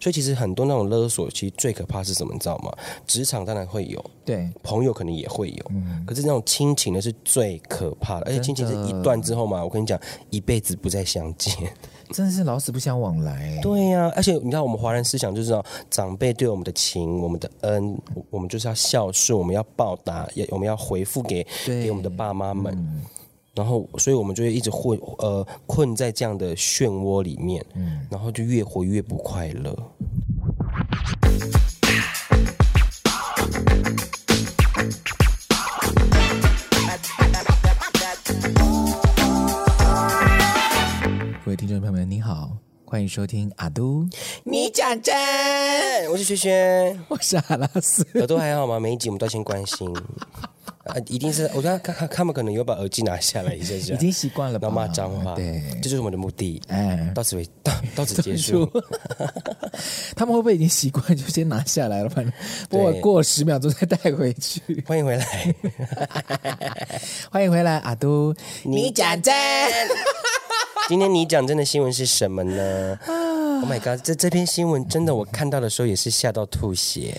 所以其实很多那种勒索，其实最可怕是什么？你知道吗？职场当然会有，对，朋友可能也会有，嗯，可是那种亲情的是最可怕的，而且亲情是一断之后嘛，我跟你讲，一辈子不再相见，真的是老死不相往来。对呀、啊，而且你看我们华人思想就是说，长辈对我们的情、我们的恩，我们就是要孝顺，我们要报答，也我们要回复给给我们的爸妈们。嗯然后，所以我们就会一直混呃困在这样的漩涡里面，嗯，然后就越活越不快乐。各位听众朋友们，你好，欢迎收听阿都，你讲真，我是轩轩，我是阿拉斯，耳朵还好吗？每一集我们都先关心。啊，一定是我觉得他他他们可能有把耳机拿下来一下下，已经习惯了，要骂脏话，对，这就是我们的目的。哎，到此为 到到此结束。他们会不会已经习惯就先拿下来了？反正不过过十秒钟再带回去。欢迎回来，欢迎回来，阿都，你讲真。今天你讲真的新闻是什么呢？Oh my god，这这篇新闻真的我看到的时候也是吓到吐血。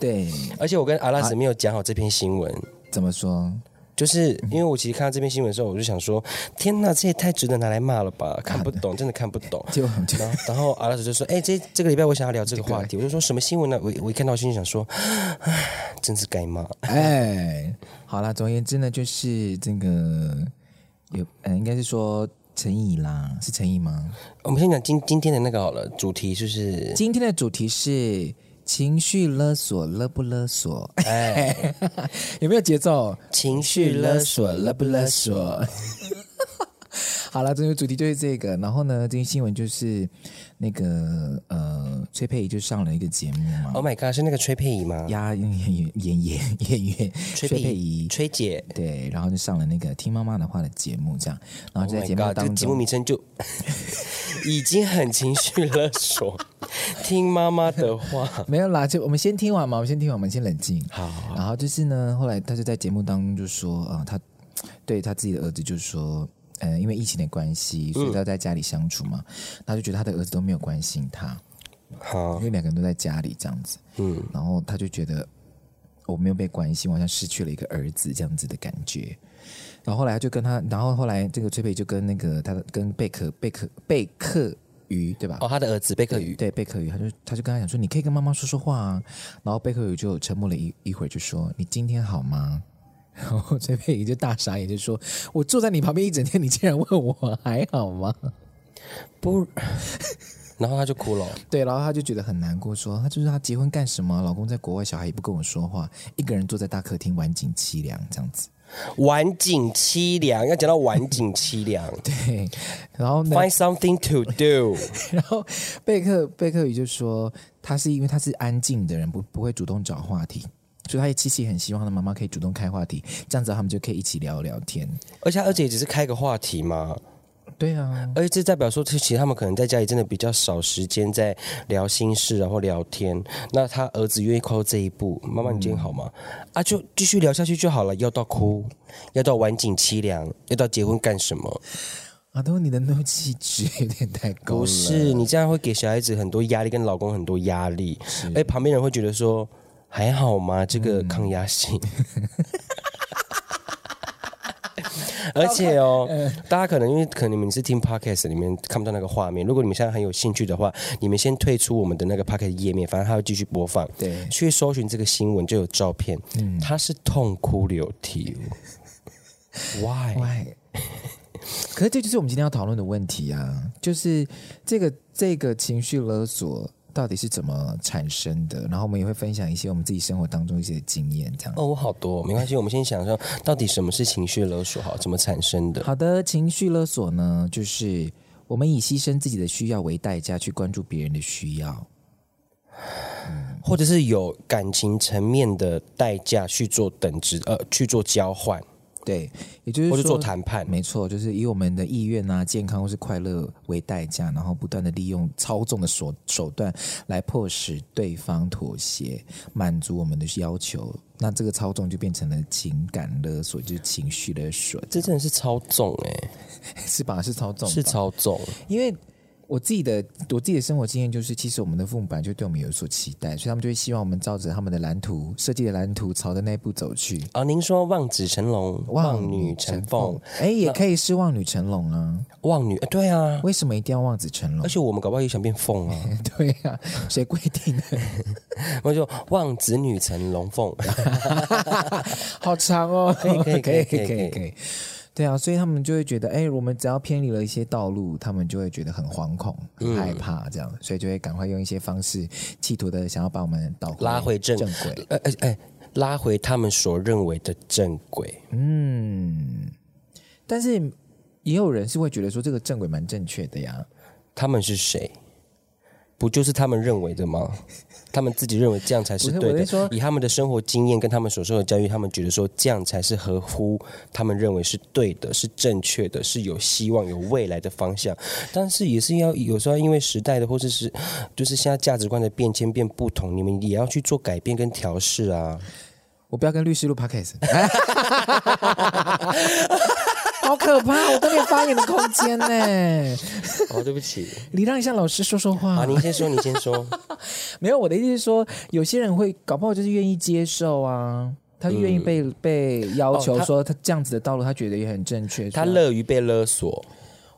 对，而且我跟阿拉斯没有讲好这篇新闻。怎么说？就是因为我其实看到这篇新闻的时候，我就想说：天哪，这也太值得拿来骂了吧！看不懂，真的看不懂。就然后，然后阿拉斯就说：“哎，这这个礼拜我想要聊这个话题。”我就说什么新闻呢？我我一看到，心里想说：唉，真是该骂。哎，好了，总而言之呢，就是这个有嗯，应该是说陈沂啦，是陈沂吗？我们先讲今今天的那个好了，主题就是今天的主题是。情绪勒索勒不勒索？哎，有没有节奏？情绪勒索勒不勒索？好了，这个主题就是这个。然后呢，今天新闻就是那个呃，崔佩仪就上了一个节目嘛。Oh my god，是那个崔佩仪吗？呀，演演演演演员崔佩仪，崔姐。对，然后就上了那个听妈妈的话的节目，这样。然后就在节目当节目名称就 已经很情绪勒索。听妈妈的话，没有啦，就我们先听完嘛，我们先听完，我们先冷静。好，好，然后就是呢，后来他就在节目当中就说啊，他对他自己的儿子就说。嗯，因为疫情的关系，所以他在家里相处嘛，嗯、他就觉得他的儿子都没有关心他，好，因为两个人都在家里这样子，嗯，然后他就觉得我没有被关心，我好像失去了一个儿子这样子的感觉。然后后来他就跟他，然后后来这个崔培就跟那个他的跟贝克贝克贝克鱼对吧？哦，他的儿子贝克鱼，对贝克鱼，他就他就跟他讲说，你可以跟妈妈说说话啊。然后贝克鱼就沉默了一一会儿，就说：“你今天好吗？”然后崔佩仪就大傻眼，就说：“我坐在你旁边一整天，你竟然问我还好吗？”不，然后他就哭了。对，然后他就觉得很难过，说：“他就是他结婚干什么？老公在国外，小孩也不跟我说话，一个人坐在大客厅，晚景凄凉，这样子。”晚景凄凉，要讲到晚景凄凉。对，然后 find something to do。然后贝克贝克宇就说：“他是因为他是安静的人，不不会主动找话题。”所以他也其实也很希望他的妈妈可以主动开话题，这样子他们就可以一起聊聊天。而且而且也只是开个话题嘛。对啊，而且这代表说，其实他们可能在家里真的比较少时间在聊心事，然后聊天。那他儿子愿意跨这一步，妈妈你今天好吗？嗯、啊，就继续聊下去就好了。要到哭，要到晚景凄凉，要到结婚干什么？阿东，你的怒气值有点太高了。不是，你这样会给小孩子很多压力，跟老公很多压力。哎，旁边人会觉得说。还好吗？这个抗压性，嗯、而且哦，嗯、大家可能因为可能你们是听 podcast 里面看不到那个画面。如果你们现在很有兴趣的话，你们先退出我们的那个 podcast 页面，反正它会继续播放。对，去搜寻这个新闻就有照片。嗯，他是痛哭流涕。Why？Why？Why? 可是这就是我们今天要讨论的问题啊！就是这个这个情绪勒索。到底是怎么产生的？然后我们也会分享一些我们自己生活当中一些经验，这样。哦，我好多，没关系。我们先想说，到底什么是情绪勒索？好，怎么产生的？好的，情绪勒索呢，就是我们以牺牲自己的需要为代价去关注别人的需要，嗯，或者是有感情层面的代价去做等值，呃，去做交换。对，也就是说，或者做谈判，没错，就是以我们的意愿啊、健康或是快乐为代价，然后不断的利用操纵的手手段来迫使对方妥协，满足我们的要求。那这个操纵就变成了情感勒索，就是情绪勒索。这真的是操纵哎、欸，是吧？是操纵，是操纵。因为我自己的我自己的生活经验就是，其实我们的父母本来就对我们有所期待，所以他们就会希望我们照着他们的蓝图设计的蓝图，朝着那一步走去。啊，您说望子成龙，望女成凤，哎，也可以是望女成龙啊，望女，对啊，为什么一定要望子成龙？而且我们搞不好也想变凤啊，对、啊，谁规定的？我就望子女成龙凤，好长哦，可以可以可以可以可以。对啊，所以他们就会觉得，哎，我们只要偏离了一些道路，他们就会觉得很惶恐、很害怕，这样，嗯、所以就会赶快用一些方式，企图的想要把我们导回拉回正正轨，哎哎哎，拉回他们所认为的正轨。嗯，但是也有人是会觉得说，这个正轨蛮正确的呀。他们是谁？不就是他们认为的吗？他们自己认为这样才是对的。是以他们的生活经验跟他们所受的教育，他们觉得说这样才是合乎他们认为是对的、是正确的、是有希望、有未来的方向。但是也是要有时候因为时代的或者是就是现在价值观的变迁变不同，你们也要去做改变跟调试啊。我不要跟律师录 podcast。好可怕！我都没有发言的空间呢。哦，对不起，你让一下老师说说话。啊，您先说，你先说。没有，我的意思是说，有些人会搞不好就是愿意接受啊，他愿意被、嗯、被要求说他这样子的道路，他觉得也很正确，他乐于被勒索。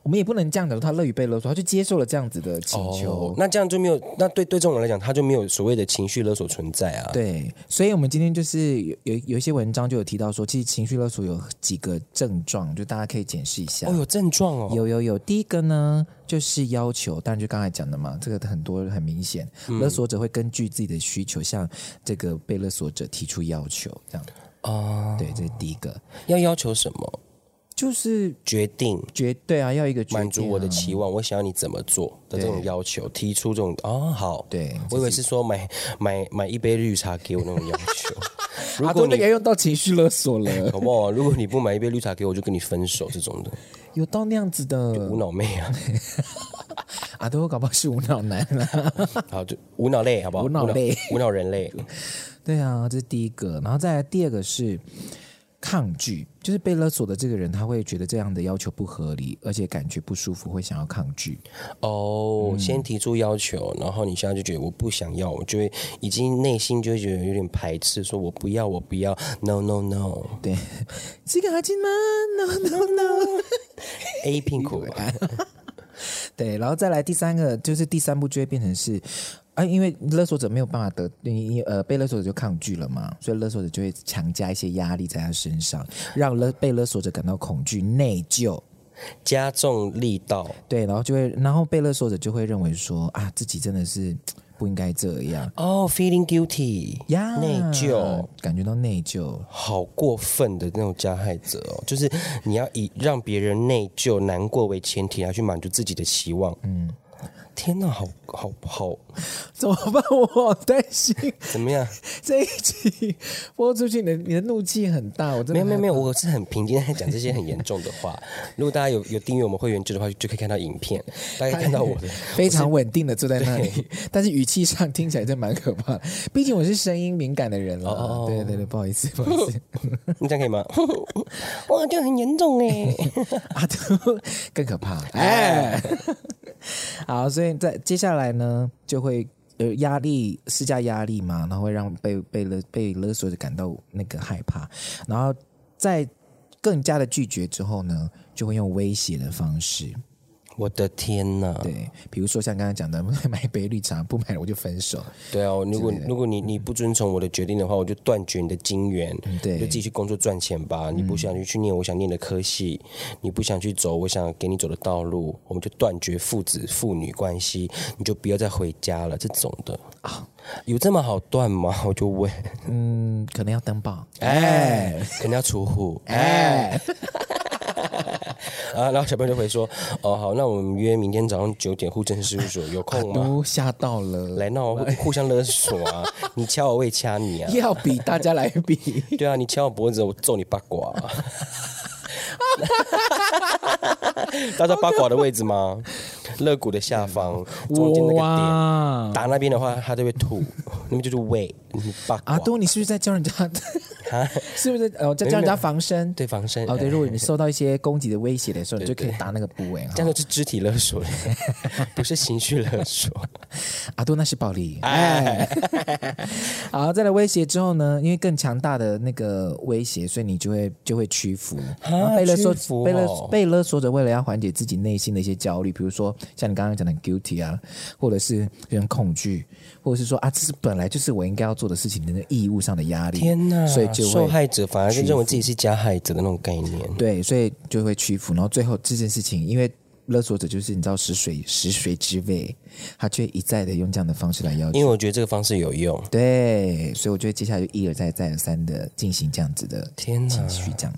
我们也不能这样的，他乐于被勒索，他就接受了这样子的请求。哦、那这样就没有，那对对这种人来讲，他就没有所谓的情绪勒索存在啊。对，所以我们今天就是有有有一些文章就有提到说，其实情绪勒索有几个症状，就大家可以检视一下。哦，有症状哦。有有有，第一个呢就是要求，当然就刚才讲的嘛，这个很多很明显，嗯、勒索者会根据自己的需求向这个被勒索者提出要求，这样。哦，对，这是第一个。要要求什么？就是决定，决对啊，要一个决定、啊、满足我的期望，我想要你怎么做的这种要求，提出这种哦，好，对，我以为是说买买买一杯绿茶给我那种要求。如果你要用到情绪勒索了，好不好？如果你不买一杯绿茶给我，就跟你分手这种的，有到那样子的无脑妹啊！阿多搞不好是无脑男啊，好，就无脑类，好不好？无脑类，无脑人类。对啊，这是第一个，然后再来第二个是。抗拒，就是被勒索的这个人，他会觉得这样的要求不合理，而且感觉不舒服，会想要抗拒。哦，嗯、先提出要求，然后你现在就觉得我不想要，我就会已经内心就会觉得有点排斥，说我不要，我不要，no no no，对，这个阿金吗？no no no，A 屁股，对，然后再来第三个，就是第三步就会变成是。啊，因为勒索者没有办法得，你呃被勒索者就抗拒了嘛，所以勒索者就会强加一些压力在他身上，让勒被勒索者感到恐惧、内疚，加重力道。对，然后就会，然后被勒索者就会认为说啊，自己真的是不应该这样。哦、oh，feeling guilty，呀，内疚，感觉到内疚，好过分的那种加害者哦，就是你要以让别人内疚、难过为前提来去满足自己的期望，嗯。天哪，好好好，怎么办？我好担心。怎么样？这一集播出去，你的你的怒气很大。我真的没有没有没有，我是很平静在讲这些很严重的话。如果大家有有订阅我们会员制的话，就可以看到影片，大家看到我的非常稳定的坐在那里，但是语气上听起来真蛮可怕的。毕竟我是声音敏感的人了。哦，对对对，不好意思，不好意思。你这样可以吗？哇，这样很严重哎。啊，更可怕。哎。好，所以在接下来呢，就会有压力施加压力嘛，然后会让被被勒被勒索的感到那个害怕，然后在更加的拒绝之后呢，就会用威胁的方式。我的天呐！对，比如说像刚刚讲的，买一杯绿茶，不买了我就分手。对啊，如果如果你你不遵从我的决定的话，我就断绝你的金援。对，就自己去工作赚钱吧。你不想去去念我想念的科系，你不想去走我想给你走的道路，我们就断绝父子父女关系，你就不要再回家了。这种的啊，有这么好断吗？我就问。嗯，可能要登报，哎，可能要出户，哎。啊，然后小朋友就会说：“哦，好，那我们约明天早上九点户政事务所，有空吗？”都吓到了，来闹互相勒索啊！你掐我，我也掐你啊！要比大家来比，对啊，你掐我脖子，我揍你八卦。大家八卦的位置吗？肋骨的下方中间那个点，打那边的话，他就会吐，那边就是胃。你八卦。阿东，你是不是在教人家？是不是？哦，再教人家防身，对防身。哦，对，如果你受到一些攻击的威胁的时候，你就可以打那个部位。这样就是肢体勒索，不是情绪勒索。阿多那是暴力。哎，好，再来威胁之后呢？因为更强大的那个威胁，所以你就会就会屈服。被勒索，被勒被勒索者为了要缓解自己内心的一些焦虑，比如说像你刚刚讲的 guilty 啊，或者是有点恐惧，或者是说啊，这是本来就是我应该要做的事情的那义务上的压力。天哪！所以就受害者反而就认为自己是加害者的那种概念。对，所以就会屈服。然后最后这件事情，因为勒索者就是你知道食水食水之味，他却一再的用这样的方式来要求。因为我觉得这个方式有用。对，所以我觉得接下来就一而再再而三的进行这样子的天哪，继续这样。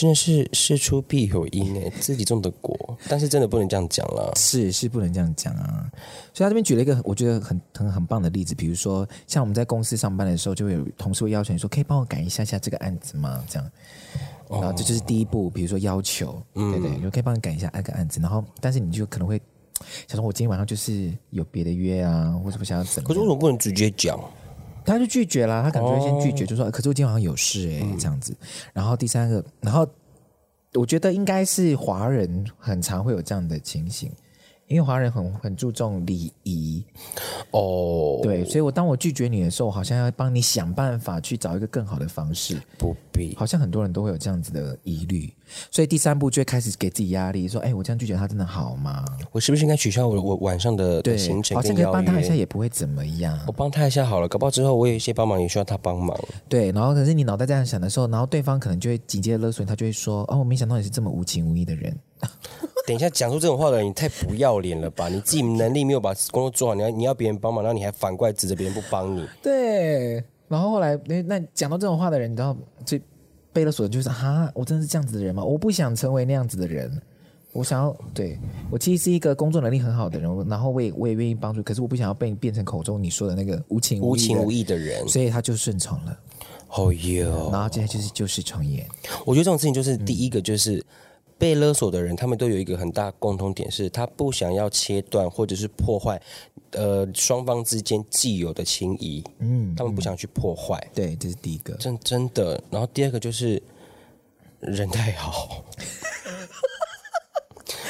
真的是事出必有因哎，自己种的果，但是真的不能这样讲了。是是不能这样讲啊。所以他这边举了一个我觉得很很很棒的例子，比如说像我们在公司上班的时候，就会有同事会要求你说，可以帮我改一下下这个案子吗？这样，然后这就是第一步，比如说要求，嗯、对对，就可以帮你改一下那个案子。然后，但是你就可能会想说，我今天晚上就是有别的约啊，或者不想要怎么？可是为什么不能直接讲？他就拒绝啦，他感觉会先拒绝，哦、就说：“可是我今天好像有事哎、欸，嗯、这样子。”然后第三个，然后我觉得应该是华人很常会有这样的情形。因为华人很很注重礼仪哦，对，所以我当我拒绝你的时候，我好像要帮你想办法去找一个更好的方式。不必，好像很多人都会有这样子的疑虑，所以第三步就会开始给自己压力，说：“哎，我这样拒绝他真的好吗？我是不是应该取消我我晚上的对行程？好像可以帮他一下也不会怎么样。我帮他一下好了，搞不好之后我有一些帮忙也需要他帮忙。对，然后可是你脑袋这样想的时候，然后对方可能就会紧接着勒索你，他就会说：哦，我没想到你是这么无情无义的人。” 等一下，讲出这种话的人，你太不要脸了吧？你自己能力没有把工作做好，你要你要别人帮忙，然后你还反过来指着别人不帮你。对，然后后来那那讲到这种话的人，你知道最被勒索的就是哈，我真的是这样子的人吗？我不想成为那样子的人，我想要对我其实是一个工作能力很好的人，然后我也我也愿意帮助，可是我不想要被变成口中你说的那个无情无义无情无义的人，所以他就顺从了。哦哟，然后接下来就是就是创业。我觉得这种事情就是第一个就是。嗯被勒索的人，他们都有一个很大共同点，是他不想要切断或者是破坏，呃，双方之间既有的情谊。嗯，他们不想去破坏。对，这是第一个。真真的。然后第二个就是人太好，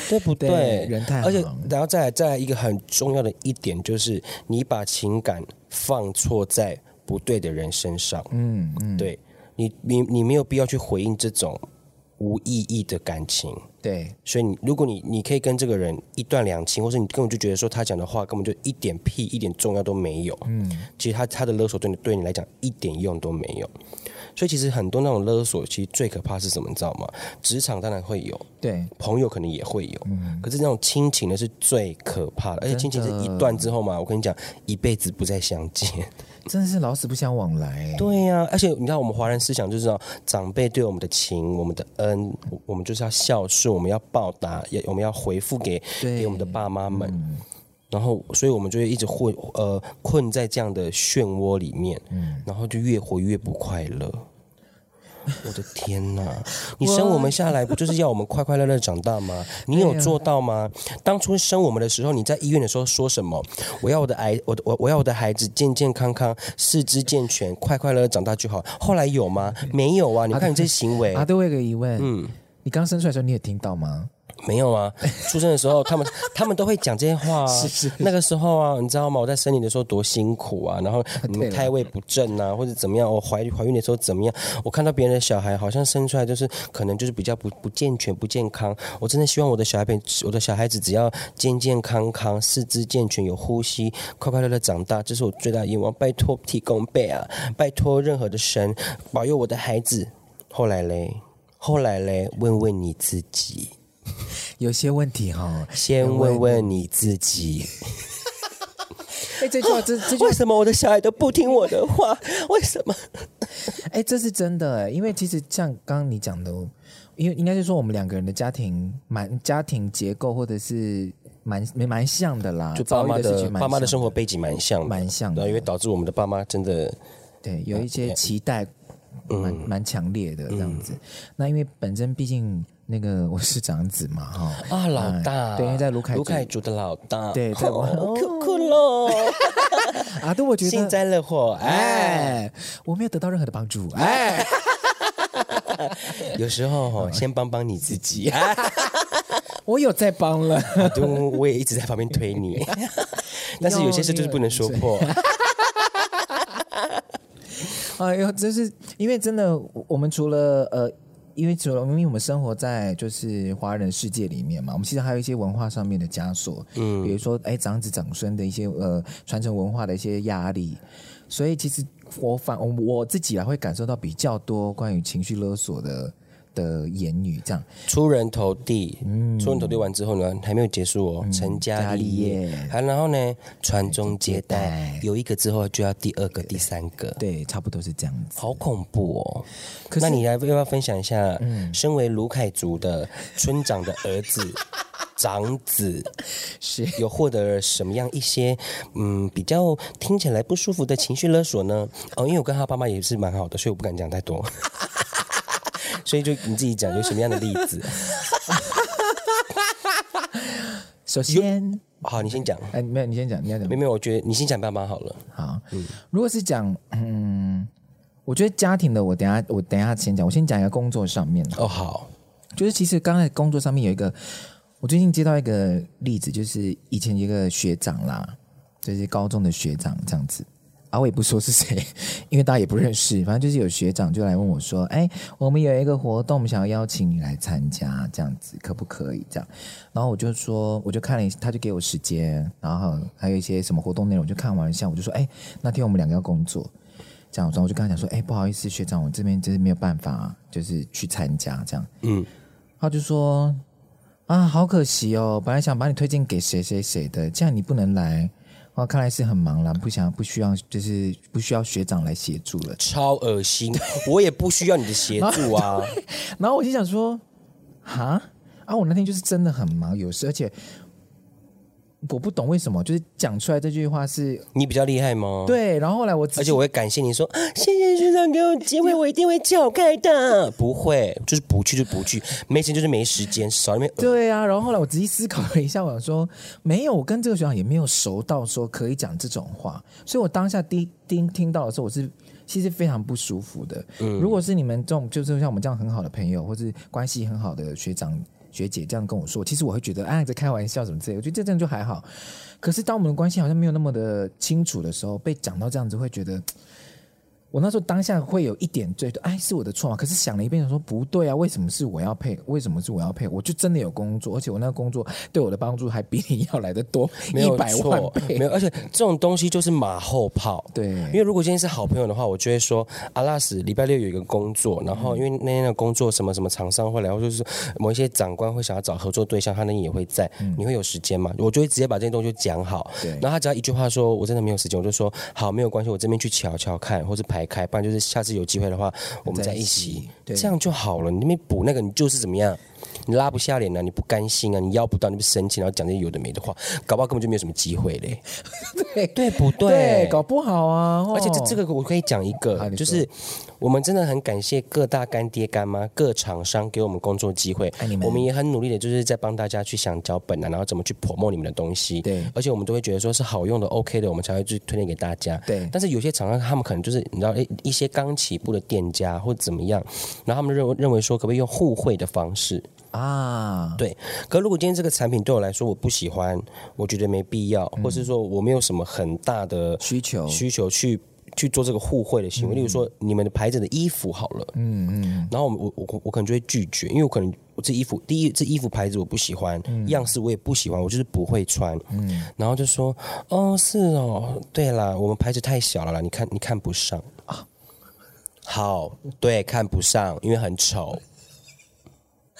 对不对？对，人太好。而且，然后再来再来一个很重要的一点，就是你把情感放错在不对的人身上。嗯嗯，对你，你你没有必要去回应这种。无意义的感情，对，所以你如果你你可以跟这个人一段两清，或者你根本就觉得说他讲的话根本就一点屁一点重要都没有，嗯，其实他他的勒索对你对你来讲一点用都没有，所以其实很多那种勒索，其实最可怕是什么，你知道吗？职场当然会有，对，朋友可能也会有，嗯，可是那种亲情呢是最可怕的，而且亲情是一段之后嘛，我跟你讲，一辈子不再相见。真的是老死不相往来。对呀、啊，而且你知道，我们华人思想就是说，长辈对我们的情、我们的恩，我们就是要孝顺，我们要报答，要我们要回复给给我们的爸妈们。嗯、然后，所以我们就会一直混呃困在这样的漩涡里面，嗯、然后就越活越不快乐。我的天哪！你生我们下来不就是要我们快快乐乐长大吗？你有做到吗？当初生我们的时候，你在医院的时候说什么？我要我的孩，我我我要我的孩子健健康康、四肢健全、快快乐乐长大就好。后来有吗？没有啊！你看你这行为。啊，都会有个疑问。嗯，你刚生出来的时候，你有听到吗？没有啊，出生的时候他们 他们都会讲这些话啊。是是是，那个时候啊，你知道吗？我在生你的时候多辛苦啊，然后你们胎位不正啊，或者怎么样？我怀怀孕的时候怎么样？我看到别人的小孩好像生出来就是可能就是比较不不健全、不健康。我真的希望我的小孩变，我的小孩子只要健健康康、四肢健全、有呼吸、快快乐乐长大，这是我最大的愿望。拜托提供贝啊，拜托任何的神保佑我的孩子。后来嘞，后来嘞，问问你自己。有些问题哈、哦，先问问你自己。哎，这句话，这这句话为什么我的小孩都不听我的话？为什么？哎，这是真的哎，因为其实像刚刚你讲的，因为应该是说我们两个人的家庭蛮家庭结构，或者是蛮蛮蛮像的啦，就爸妈的，的爸妈的生活背景蛮像，蛮像的，因为导致我们的爸妈真的对有一些期待蛮蛮强烈的这样子。嗯、那因为本身毕竟。那个我是长子嘛，哈啊，老大，对，因为在卢凯卢凯族的老大，对，在我哭哭了，啊，对，我觉得幸灾乐祸，哎，哎，我没有得到任何的帮助，哎，有时候哈，先帮帮你自己，我有在帮了，对，我也一直在旁边推你，但是有些事就是不能说破。哎呦，真是因为真的，我们除了呃。因为除了因为我们生活在就是华人世界里面嘛，我们其实还有一些文化上面的枷锁，嗯，比如说哎长子长孙的一些呃传承文化的一些压力，所以其实我反我我自己啊会感受到比较多关于情绪勒索的。的言语这样。出人头地，嗯，出人头地完之后呢，还没有结束哦，成家立业，还然后呢，传宗接代，有一个之后就要第二个、第三个，对，差不多是这样子，好恐怖哦。那你来要不要分享一下，身为卢凯族的村长的儿子、长子，是。有获得了什么样一些嗯比较听起来不舒服的情绪勒索呢？哦，因为我跟他爸妈也是蛮好的，所以我不敢讲太多。所以就你自己讲，有什么样的例子？首先，好，你先讲。哎，没有，你先讲，你要讲。没有，没有，我觉得你先讲爸妈好了。好，嗯，如果是讲，嗯，我觉得家庭的，我等下，我等下先讲。我先讲一个工作上面。哦，好，就是其实刚才工作上面有一个，我最近接到一个例子，就是以前一个学长啦，就是高中的学长这样子。啊，我也不说是谁，因为大家也不认识。反正就是有学长就来问我说：“哎，我们有一个活动，我们想要邀请你来参加，这样子可不可以？”这样，然后我就说，我就看了一下，他就给我时间，然后还有一些什么活动内容，我就看完一下，我就说：“哎，那天我们两个要工作，这样，然后我就跟他讲说：‘哎，不好意思，学长，我这边真是没有办法，就是去参加。’这样，嗯，他就说：‘啊，好可惜哦，本来想把你推荐给谁谁谁的，这样你不能来。’哦，看来是很忙了，不想不需要，就是不需要学长来协助了。超恶心，我也不需要你的协助啊。然后，然后我就想说，哈啊，我那天就是真的很忙，有事，而且。我不懂为什么，就是讲出来这句话是你比较厉害吗？对，然后后来我，而且我会感谢你说，谢谢学长给我机会，我一定会叫开的。不会，就是不去就不去，没钱就是没时间，少一点。对啊，然后后来我仔细思考了一下，我想说没有，我跟这个学长也没有熟到说可以讲这种话，所以我当下第一听听到的时候，我是其实非常不舒服的。嗯，如果是你们这种，就是像我们这样很好的朋友，或是关系很好的学长。学姐这样跟我说，其实我会觉得，啊，在开玩笑什么之类，我觉得这样就还好。可是当我们的关系好像没有那么的清楚的时候，被讲到这样子，会觉得。我那时候当下会有一点觉得，哎，是我的错吗？可是想了一遍，说不对啊，为什么是我要配？为什么是我要配？我就真的有工作，而且我那个工作对我的帮助还比你要来的多 一百万倍。没有，而且这种东西就是马后炮。对，因为如果今天是好朋友的话，我就会说，阿拉斯礼拜六有一个工作，然后因为那天的工作什么什么厂商会来，或者是某一些长官会想要找合作对象，他那天也会在，嗯、你会有时间吗？我就会直接把这些东西讲好。对，然后他只要一句话说，我真的没有时间，我就说好，没有关系，我这边去瞧瞧看，或是排开，不然就是下次有机会的话，我们再一起，这样就好了。你没补那个，你就是怎么样？你拉不下脸啊，你不甘心啊，你要不到，你不生气，然后讲这些有的没的话，搞不好根本就没有什么机会嘞。对对不对？对，搞不好啊。而且这这个我可以讲一个，就是我们真的很感谢各大干爹干妈、各厂商给我们工作机会。我们也很努力的，就是在帮大家去想脚本啊，然后怎么去 promote 你们的东西。对，而且我们都会觉得说是好用的、OK 的，我们才会去推荐给大家。对。但是有些厂商他们可能就是你知道，一一些刚起步的店家或怎么样，然后他们认为认为说可不可以用互惠的方式。啊，对。可如果今天这个产品对我来说我不喜欢，我觉得没必要，嗯、或是说我没有什么很大的需求需求去去做这个互惠的行为。嗯、例如说你们的牌子的衣服好了，嗯嗯，然后我我我我可能就会拒绝，因为我可能我这衣服第一这衣服牌子我不喜欢，嗯、样式我也不喜欢，我就是不会穿。嗯，然后就说哦是哦，对啦，我们牌子太小了啦，你看你看不上啊。好，对，看不上，因为很丑。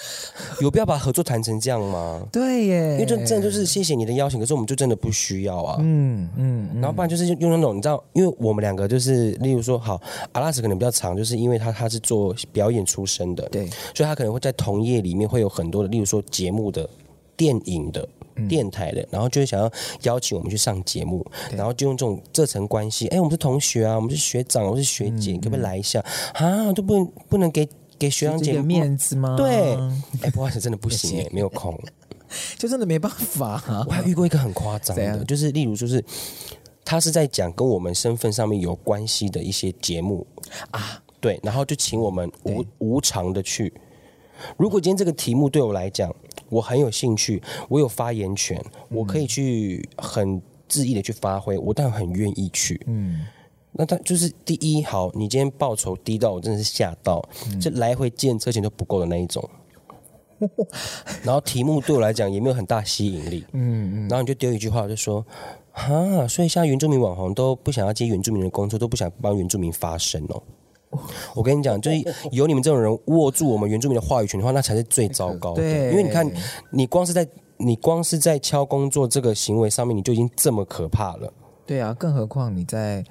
有必要把合作谈成这样吗？对耶，因为这真的就是谢谢你的邀请，可是我们就真的不需要啊。嗯嗯，然后不然就是用那种你知道，因为我们两个就是，例如说，好，阿拉斯可能比较长，就是因为他他是做表演出身的，对，所以他可能会在同业里面会有很多的，例如说节目的、电影的、电台的，然后就会想要邀请我们去上节目，然后就用这种这层关系，哎，我们是同学啊，我们是学长，我是学姐，可不可以来一下啊？都不能不能给。给学长姐面子吗？对，哎，不好意思，真的不行，没有空，就真的没办法。我还遇过一个很夸张的，就是例如就是他是在讲跟我们身份上面有关系的一些节目。啊，对，然后就请我们无无偿的去。如果今天这个题目对我来讲，我很有兴趣，我有发言权，我可以去很恣意的去发挥，我当然很愿意去。嗯，那他就是第一，好，你今天报酬低到我真的是吓到，这、嗯、来回见车钱都不够的那一种。然后题目对我来讲也没有很大吸引力。嗯嗯，然后你就丢一句话，就说。啊，所以现在原住民网红都不想要接原住民的工作，都不想帮原住民发声哦。我跟你讲，就是有你们这种人握住我们原住民的话语权的话，那才是最糟糕的。因为你看，你光是在你光是在敲工作这个行为上面，你就已经这么可怕了。对啊，更何况你在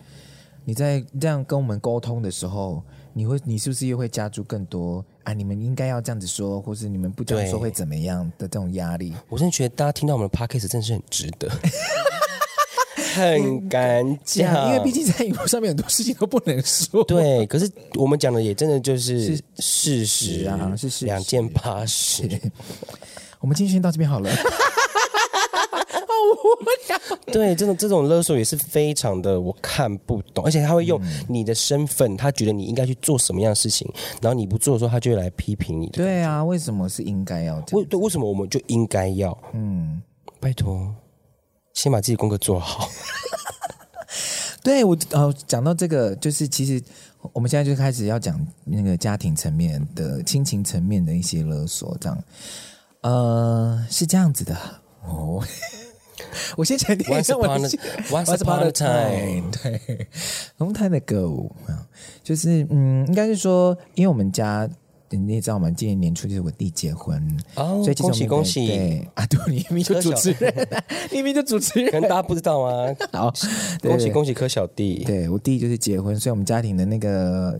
你在这样跟我们沟通的时候，你会你是不是又会加注更多啊？你们应该要这样子说，或是你们不这样说会怎么样的这种压力？我真的觉得大家听到我们的 podcast 真的是很值得。很敢讲，因为毕竟在荧幕上面很多事情都不能说。对，可是我们讲的也真的就是事实啊，是事实，两件八十。我们今天先到这边好了。对，这种这种勒索也是非常的，我看不懂，而且他会用你的身份，他觉得你应该去做什么样的事情，然后你不做的时候，他就会来批评你。对啊，为什么是应该要这样？为对，为什么我们就应该要？嗯，拜托。先把自己功课做好。对我呃，讲到这个，就是其实我们现在就开始要讲那个家庭层面的、亲情层面的一些勒索，这样。呃，是这样子的哦。我先讲第一个，我 Once upon a time，对，long time ago，就是嗯，应该是说，因为我们家。你也知道吗？今年年初就是我弟结婚，哦，所以恭喜恭喜！对啊，对，你明明就主持人，你明明就主持人，可能大家不知道吗？好，恭喜恭喜柯小弟！对我弟就是结婚，所以我们家庭的那个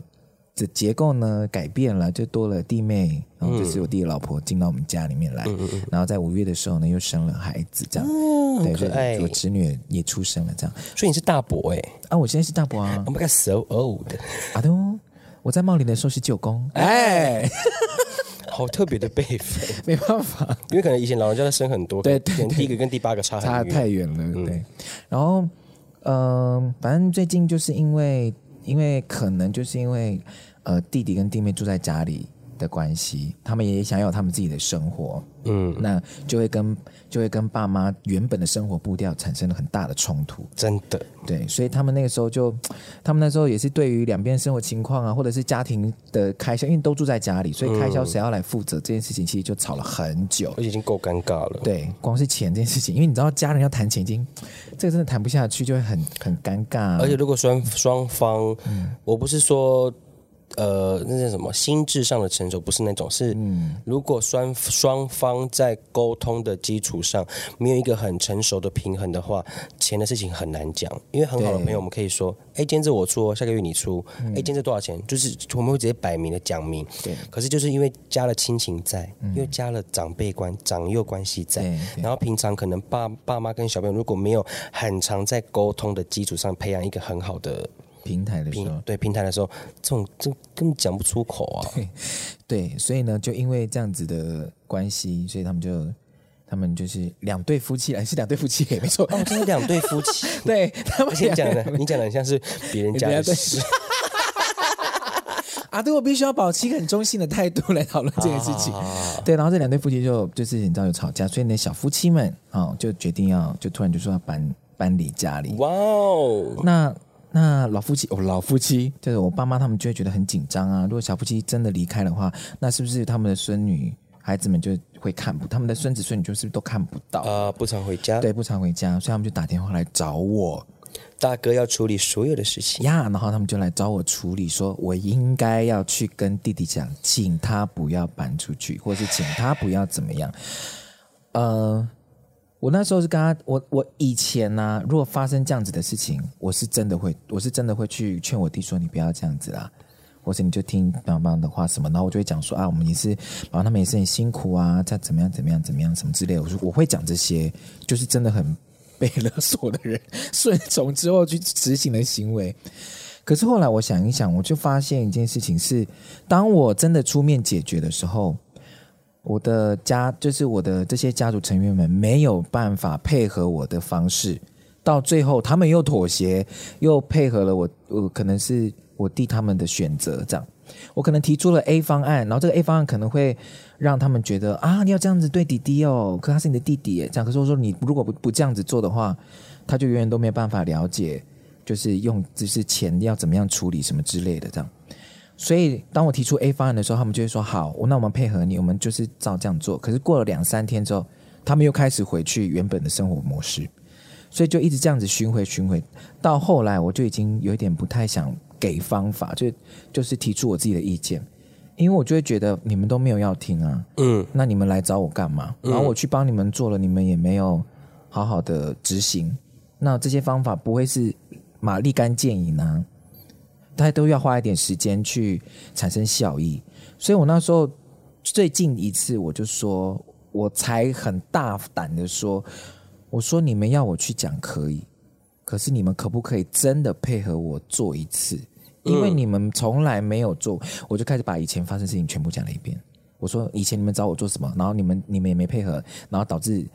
的结构呢改变了，就多了弟妹，然后就是我弟的老婆进到我们家里面来，然后在五月的时候呢又生了孩子，这样，嗯、对，就我侄女也出生了，这样，所以你是大伯哎、欸？啊，我现在是大伯啊！Oh my God, so old！啊都。我在茂林的时候是舅公，哎，好特别的辈分，没办法，因为可能以前老人家的生很多，对，对，对，第一个跟第八个差差太远了，嗯、对。然后，嗯、呃，反正最近就是因为，因为可能就是因为，呃，弟弟跟弟妹住在家里。的关系，他们也想要有他们自己的生活，嗯，那就会跟就会跟爸妈原本的生活步调产生了很大的冲突，真的，对，所以他们那个时候就，他们那时候也是对于两边生活情况啊，或者是家庭的开销，因为都住在家里，所以开销谁要来负责这件事情，其实就吵了很久，而且已经够尴尬了。对，光是钱这件事情，因为你知道家人要谈钱，已经这个真的谈不下去，就会很很尴尬。而且如果双双方，嗯，我不是说。呃，那是什么？心智上的成熟不是那种，是如果双双方在沟通的基础上没有一个很成熟的平衡的话，钱的事情很难讲。因为很好的朋友，我们可以说：“哎，今天这我出，下个月你出。哎，今天这多少钱？”就是我们会直接摆明的讲明。对。可是就是因为加了亲情在，因为加了长辈关、长幼关系在，然后平常可能爸爸妈跟小朋友如果没有很常在沟通的基础上培养一个很好的。平台的时候，对平台的时候，这种这根本讲不出口啊。对，对，所以呢，就因为这样子的关系，所以他们就，他们就是两对夫妻，是两对夫妻，没错，哦，就是两对夫妻。对，他们先讲的，你讲的很像是别人家的事。啊，对，我必须要保持一个很中性的态度来讨论这件事情。啊、对，然后这两对夫妻就就是你知道有吵架，所以那小夫妻们啊、哦，就决定要就突然就说要搬搬离家里。哇哦，那。那老夫妻哦，老夫妻就是我爸妈，他们就会觉得很紧张啊。如果小夫妻真的离开的话，那是不是他们的孙女孩子们就会看不，他们的孙子孙女就是都看不到啊、呃？不常回家，对，不常回家，所以他们就打电话来找我，大哥要处理所有的事情呀。然后他们就来找我处理，说我应该要去跟弟弟讲，请他不要搬出去，或是请他不要怎么样，呃。我那时候是跟他，我我以前呢、如果发生这样子的事情，我是真的会，我是真的会去劝我弟说，你不要这样子啦，或者你就听爸爸的话什么，然后我就会讲说啊，我们也是，然后他们也是很辛苦啊，再怎么样怎么样怎么样什么之类的，我说我会讲这些，就是真的很 被勒索的人，顺从之后去执行的行为。可是后来我想一想，我就发现一件事情是，当我真的出面解决的时候。我的家就是我的这些家族成员们没有办法配合我的方式到最后他们又妥协，又配合了我，我可能是我弟他们的选择这样。我可能提出了 A 方案，然后这个 A 方案可能会让他们觉得啊，你要这样子对弟弟哦，可他是你的弟弟，这样。可是我说你如果不不这样子做的话，他就永远都没有办法了解，就是用就是钱要怎么样处理什么之类的这样。所以当我提出 A 方案的时候，他们就会说好，那我们配合你，我们就是照这样做。可是过了两三天之后，他们又开始回去原本的生活模式，所以就一直这样子巡回巡回，到后来我就已经有一点不太想。给方法，就就是提出我自己的意见，因为我就会觉得你们都没有要听啊，嗯，那你们来找我干嘛？然后我去帮你们做了，你们也没有好好的执行，那这些方法不会是马立竿见影呢？大家都要花一点时间去产生效益，所以我那时候最近一次，我就说，我才很大胆的说，我说你们要我去讲可以。可是你们可不可以真的配合我做一次？因为你们从来没有做，我就开始把以前发生事情全部讲了一遍。我说以前你们找我做什么，然后你们你们也没配合，然后导致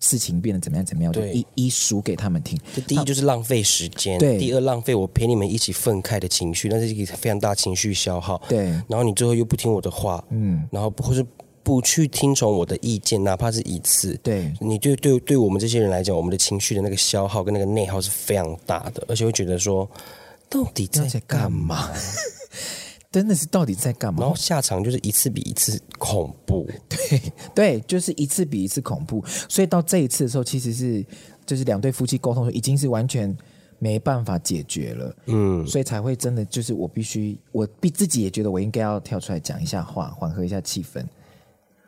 事情变得怎么样怎么样，就，一一数给他们听。这第一就是浪费时间，对；第二浪费我陪你们一起愤慨的情绪，那是一个非常大情绪消耗。对。然后你最后又不听我的话，嗯，然后或是。不去听从我的意见，哪怕是一次，对，你就对对，对我们这些人来讲，我们的情绪的那个消耗跟那个内耗是非常大的，而且会觉得说，到底在干嘛？真的是到底在干嘛？然后下场就是一次比一次恐怖，对对，就是一次比一次恐怖。所以到这一次的时候，其实是就是两对夫妻沟通，已经是完全没办法解决了，嗯，所以才会真的就是我必须，我必自己也觉得我应该要跳出来讲一下话，缓和一下气氛。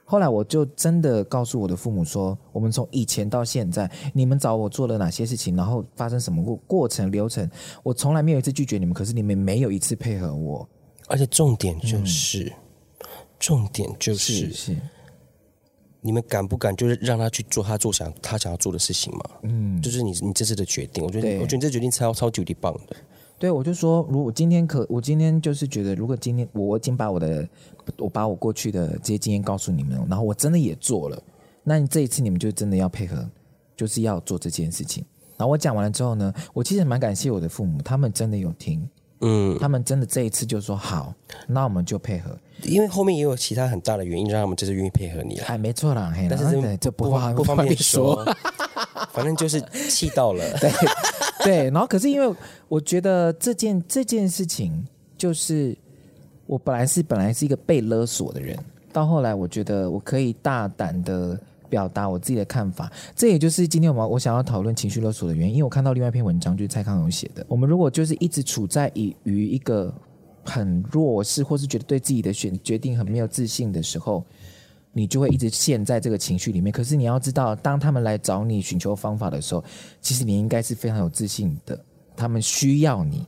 后来我就真的告诉我的父母说，我们从以前到现在，你们找我做了哪些事情，然后发生什么过过程流程，我从来没有一次拒绝你们，可是你们没有一次配合我，而且重点就是，嗯、重点就是，你们敢不敢就是让他去做他做想他想要做的事情嘛？嗯，就是你你这次的决定，我觉得我觉得你这决定超超级无敌棒的。对，我就说，如果今天可，我今天就是觉得，如果今天我已经把我的，我把我过去的这些经验告诉你们，然后我真的也做了，那你这一次你们就真的要配合，就是要做这件事情。然后我讲完了之后呢，我其实蛮感谢我的父母，他们真的有听，嗯，他们真的这一次就说好，那我们就配合，因为后面也有其他很大的原因让他们这次愿意配合你了。哎，没错啦，但是这这不不 方便说，反正就是气到了。对。对，然后可是因为我觉得这件这件事情，就是我本来是本来是一个被勒索的人，到后来我觉得我可以大胆的表达我自己的看法，这也就是今天我们我想要讨论情绪勒索的原因。因为我看到另外一篇文章，就是蔡康永写的，我们如果就是一直处在以于一个很弱势，或是觉得对自己的选决定很没有自信的时候。你就会一直陷在这个情绪里面。可是你要知道，当他们来找你寻求方法的时候，其实你应该是非常有自信的。他们需要你，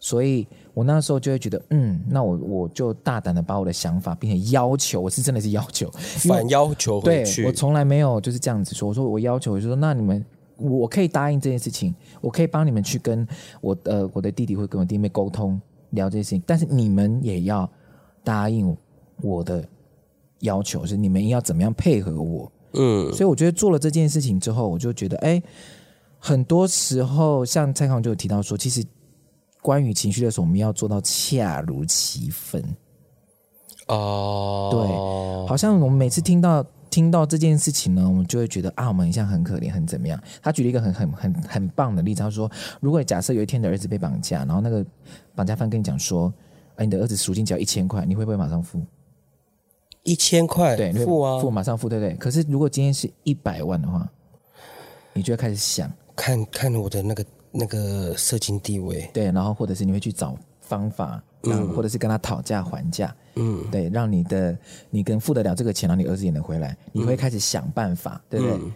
所以我那时候就会觉得，嗯，那我我就大胆的把我的想法，并且要求，我是真的是要求，反要求回去。对，我从来没有就是这样子说。我说我要求，我就说那你们，我可以答应这件事情，我可以帮你们去跟我呃我的弟弟会跟我弟妹沟通聊这些事情，但是你们也要答应我的。要求是你们要怎么样配合我，嗯，所以我觉得做了这件事情之后，我就觉得，哎，很多时候像蔡康就有提到说，其实关于情绪的时候，我们要做到恰如其分。哦，对，好像我们每次听到听到这件事情呢，我们就会觉得啊，我们很像很可怜，很怎么样？他举了一个很很很很棒的例子，他说，如果假设有一天你的儿子被绑架，然后那个绑架犯跟你讲说，哎，你的儿子赎金只要一千块，你会不会马上付？一千块，对，付啊，付马上付，对不对？可是如果今天是一百万的话，你就会开始想，看看我的那个那个社经地位，对，然后或者是你会去找方法，嗯，或者是跟他讨价还价，嗯，对，让你的你跟付得了这个钱，然后你儿子也能回来，你会开始想办法，嗯、对不对？嗯、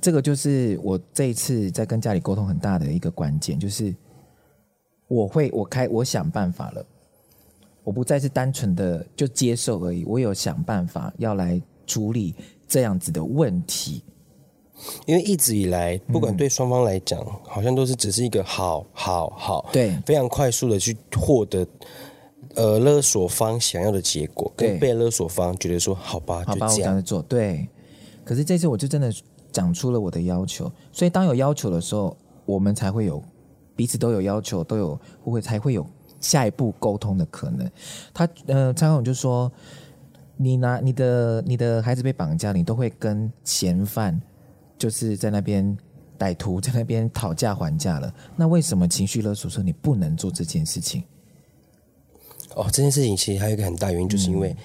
这个就是我这一次在跟家里沟通很大的一个关键，就是我会我开我想办法了。我不再是单纯的就接受而已，我有想办法要来处理这样子的问题。因为一直以来，不管对双方来讲，嗯、好像都是只是一个好好好，对，非常快速的去获得呃勒索方想要的结果，跟被勒索方觉得说好吧，好吧，就这样子做，对。可是这次我就真的讲出了我的要求，所以当有要求的时候，我们才会有彼此都有要求，都有会才会有下一步沟通的可能。他呃，蔡康永就说，你拿你的你的孩子被绑架，你都会跟嫌犯就是在那边歹徒 在那边讨价还价了，那为什么情绪勒索说你不能做这件事情？哦，这件事情其实还有一个很大原因，就是因为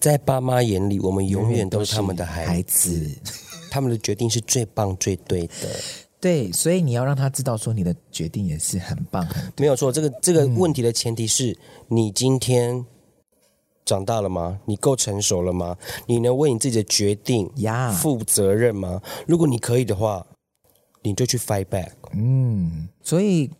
在爸妈眼里，我们永远都是他们的孩子，他们的决定是最棒、最对的。对，所以你要让他知道，说你的决定也是很棒。没有错，这个这个问题的前提是你今天长大了吗？你够成熟了吗？你能为你自己的决定呀负责任吗？如果你可以的话，你就去 fight back。嗯，所以。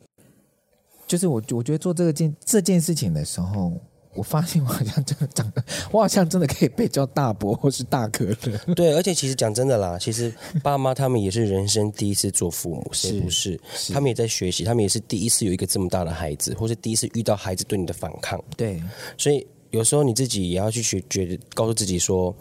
就是我，我觉得做这个件这件事情的时候，我发现我好像真的长得，我好像真的可以被叫大伯或是大哥的。对，而且其实讲真的啦，其实爸妈他们也是人生第一次做父母，是不是？是他们也在学习，他们也是第一次有一个这么大的孩子，或是第一次遇到孩子对你的反抗。对，所以有时候你自己也要去学，觉得告诉自己说，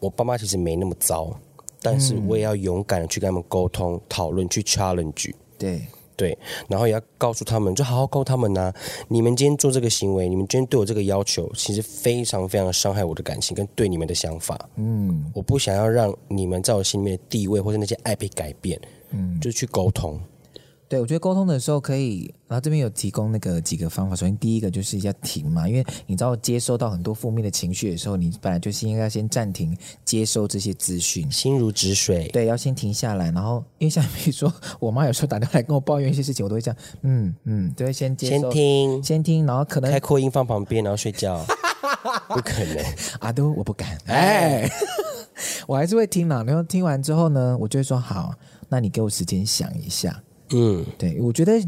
我爸妈其实没那么糟，但是我也要勇敢的去跟他们沟通、讨论、去 challenge。对。对，然后也要告诉他们，就好好告他们呐、啊。你们今天做这个行为，你们今天对我这个要求，其实非常非常伤害我的感情跟对你们的想法。嗯，我不想要让你们在我心里面的地位或者那些爱被改变。嗯，就去沟通。对，我觉得沟通的时候可以，然后这边有提供那个几个方法。首先，第一个就是要停嘛，因为你知道接收到很多负面的情绪的时候，你本来就是应该先暂停接收这些资讯，心如止水。对，要先停下来。然后，因为像比如说，我妈有时候打电话来跟我抱怨一些事情，我都会这样，嗯嗯，都会先接先听，先听，然后可能开扩音放旁边，然后睡觉，不可能，阿都我不敢，哎，我还是会听啦。然后听完之后呢，我就会说好，那你给我时间想一下。嗯，对，我觉得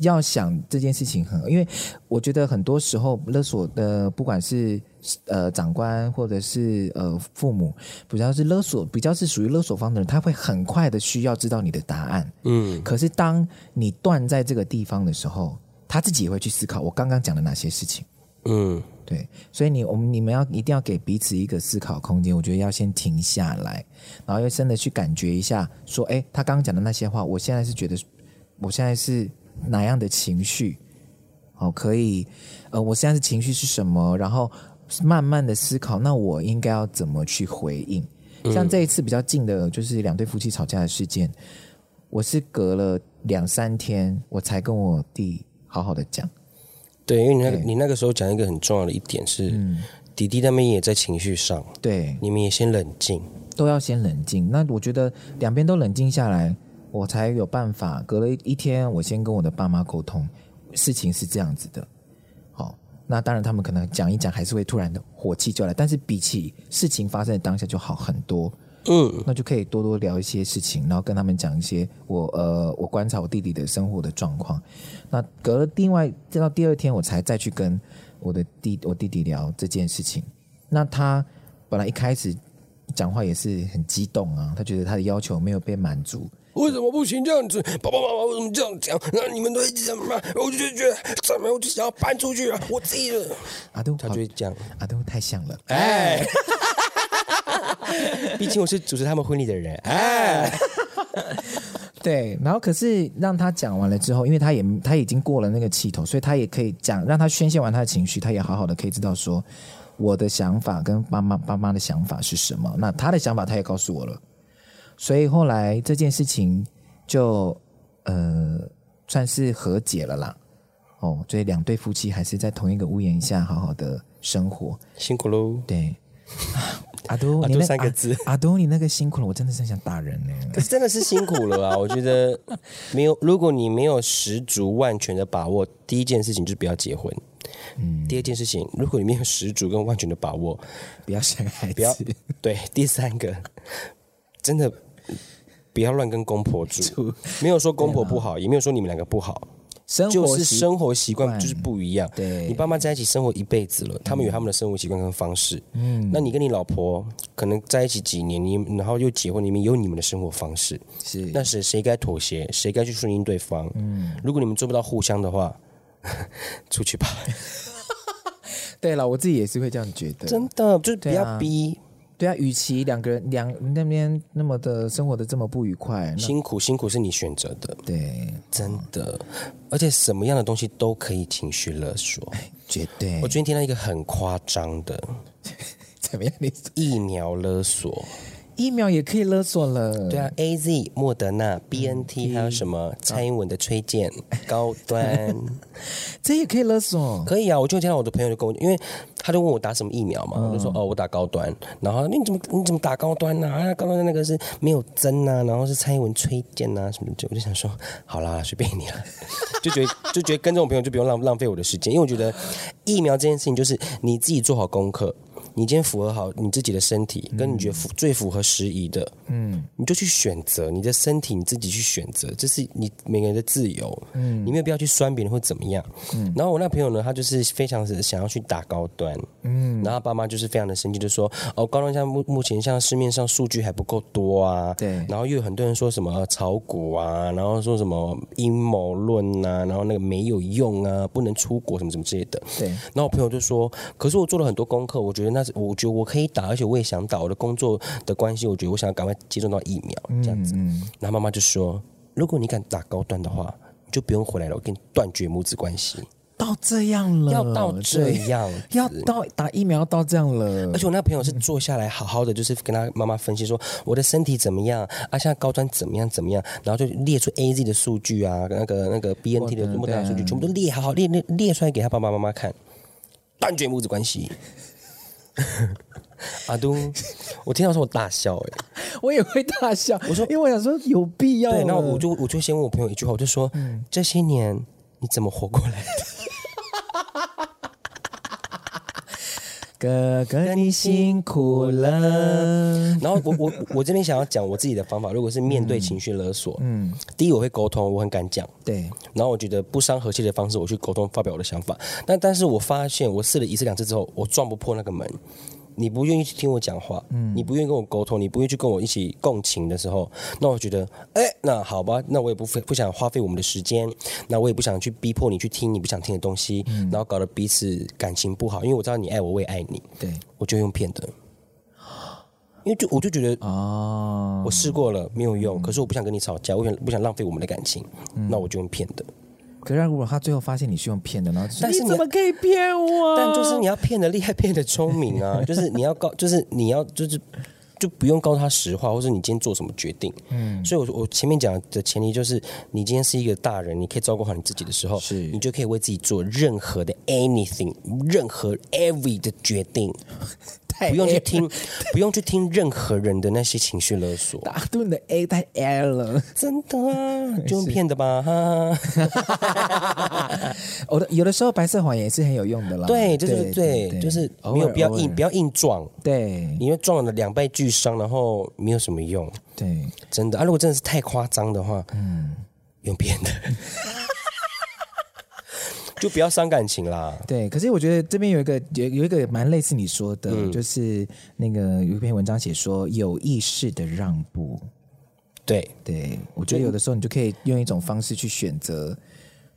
要想这件事情很，因为我觉得很多时候勒索的，不管是呃长官或者是呃父母，比较是勒索，比较是属于勒索方的人，他会很快的需要知道你的答案。嗯，可是当你断在这个地方的时候，他自己也会去思考我刚刚讲的哪些事情。嗯，对，所以你我们你们要一定要给彼此一个思考空间。我觉得要先停下来，然后要真的去感觉一下，说，哎，他刚刚讲的那些话，我现在是觉得。我现在是哪样的情绪？哦，可以，呃，我现在的情绪是什么？然后慢慢的思考，那我应该要怎么去回应？像这一次比较近的，就是两对夫妻吵架的事件，我是隔了两三天，我才跟我弟好好的讲。对，因为你那个你那个时候讲一个很重要的一点是，嗯，弟弟他们也在情绪上，对，你们也先冷静，都要先冷静。那我觉得两边都冷静下来。我才有办法，隔了一天，我先跟我的爸妈沟通，事情是这样子的。好，那当然他们可能讲一讲，还是会突然的火气就来，但是比起事情发生的当下就好很多。嗯，那就可以多多聊一些事情，然后跟他们讲一些我呃我观察我弟弟的生活的状况。那隔了另外再到第二天，我才再去跟我的弟我弟弟聊这件事情。那他本来一开始讲话也是很激动啊，他觉得他的要求没有被满足。为什么不行这样子？爸爸妈妈为什么这样讲？那你们都一直这么骂，我就觉得怎么，我就想要搬出去啊！我自己的阿都，他就会讲阿东太像了，哎，毕竟我是主持他们婚礼的人，哎，对。然后可是让他讲完了之后，因为他也他已经过了那个气头，所以他也可以讲，让他宣泄完他的情绪，他也好好的可以知道说我的想法跟爸妈爸妈的想法是什么。那他的想法他也告诉我了。所以后来这件事情就呃算是和解了啦。哦，所以两对夫妻还是在同一个屋檐下好好的生活。辛苦喽。对，阿都，阿都三个字，阿都你那个辛苦了，我真的是很想打人呢。可是真的是辛苦了啊！我觉得没有，如果你没有十足万全的把握，第一件事情就是不要结婚。嗯。第二件事情，如果你没有十足跟万全的把握，不要生孩子。不要。对，第三个，真的。不要乱跟公婆 住，没有说公婆不好，也没有说你们两个不好，就是生活习惯就是不一样。对，你爸妈在一起生活一辈子了，他们有他们的生活习惯跟方式。嗯，那你跟你老婆可能在一起几年，你然后又结婚，你们有你们的生活方式。是，那是谁该妥协，谁该去顺应对方？嗯，如果你们做不到互相的话，出去吧。对了，我自己也是会这样觉得，真的就是不要逼。对啊，与其两个人两那边那么的生活的这么不愉快，辛苦辛苦是你选择的，对，真的，而且什么样的东西都可以情绪勒索，绝对。我最近听到一个很夸张的，怎么样？你疫苗勒索。疫苗也可以勒索了，对啊，A Z、莫德纳、B N T，还有什么蔡英文的崔健、高端，这也可以勒索？可以啊，我就听到我的朋友就跟我，因为他就问我打什么疫苗嘛，嗯、我就说哦，我打高端，然后你怎么你怎么打高端呢？啊，高端的那个是没有针啊，然后是蔡英文崔健啊什么的，我就想说，好啦，随便你了，就觉得就觉得跟这种朋友就不用浪浪费我的时间，因为我觉得疫苗这件事情就是你自己做好功课。你今天符合好你自己的身体，跟你觉得符最符合时宜的，嗯，你就去选择你的身体，你自己去选择，这是你每个人的自由，嗯，你没有必要去酸别人或怎么样，嗯。然后我那朋友呢，他就是非常的想要去打高端，嗯，然后他爸妈就是非常的生气，就说哦，高端像目目前像市面上数据还不够多啊，对，然后又有很多人说什么炒股啊，然后说什么阴谋论啊，然后那个没有用啊，不能出国什么什么之类的，对。然后我朋友就说，可是我做了很多功课，我觉得那。我觉得我可以打，而且我也想打。我的工作的关系，我觉得我想赶快接种到疫苗，这样子。嗯嗯、然后妈妈就说：“如果你敢打高端的话，你就不用回来了，我跟你断绝母子关系。”到这样了，要到这样，要到打疫苗到这样了。而且我那个朋友是坐下来好好的，就是跟他妈妈分析说我的身体怎么样啊，现在高端怎么样怎么样，然后就列出 A Z 的数据啊，那个那个 B N T 的莫德纳数据，全部都列好好列列列出来给他爸爸妈妈看，断绝母子关系。阿都，我听到说我大笑哎、欸，我也会大笑。我说，因为我想说有必要。对，那我就我就先问我朋友一句话，我就说，嗯、这些年你怎么活过来的？哥哥你辛苦了。然后我我我这边想要讲我自己的方法，如果是面对情绪勒索，嗯，第一我会沟通，我很敢讲，对。然后我觉得不伤和气的方式，我去沟通发表我的想法。但但是我发现我试了一次两次之后，我撞不破那个门。你不愿意去听我讲话，嗯，你不愿意跟我沟通，你不愿意去跟我一起共情的时候，那我觉得，哎，那好吧，那我也不不想花费我们的时间，那我也不想去逼迫你去听你不想听的东西，嗯，然后搞得彼此感情不好，因为我知道你爱我，我也爱你，对，我就用骗的，因为就我就觉得啊，我试过了没有用，嗯，可是我不想跟你吵架，我想不想浪费我们的感情，嗯，那我就用骗的。可是如果他最后发现你是用骗的，然后但是你，你怎么可以骗我？但就是你要骗的厉害，骗的聪明啊！就是你要告，就是你要就是就不用告诉他实话，或者你今天做什么决定。嗯，所以我我前面讲的前提就是，你今天是一个大人，你可以照顾好你自己的时候，是你就可以为自己做任何的 anything，任何 every 的决定。不用去听，不用去听任何人的那些情绪勒索。打对你的 A 太 L 了，真的啊，就用骗的吧？哈，有的有的时候白色谎言也是很有用的啦。对，就是对，就是没有必要硬，不要硬撞。对，因为撞了两败俱伤，然后没有什么用。对，真的啊，如果真的是太夸张的话，嗯，用骗的。就不要伤感情啦。对，可是我觉得这边有一个有有一个蛮类似你说的，嗯、就是那个有一篇文章写说有意识的让步。对对，我觉得有的时候你就可以用一种方式去选择。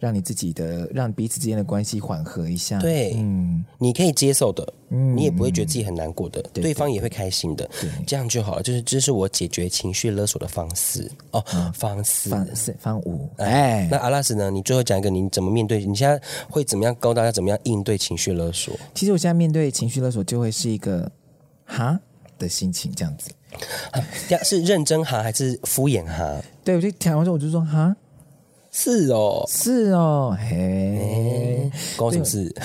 让你自己的，让彼此之间的关系缓和一下。对，嗯，你可以接受的，嗯，你也不会觉得自己很难过的，对，对方也会开心的，对，这样就好了。就是这是我解决情绪勒索的方式哦，嗯、方式，方式，方五。哎，那阿拉斯呢？你最后讲一个，你怎么面对？你现在会怎么样教大家怎么样应对情绪勒索？其实我现在面对情绪勒索，就会是一个哈的心情，这样子。啊、是认真哈还是敷衍哈？对，我就讲完之后，我就说哈。是哦，是哦，嘿，关我什么事？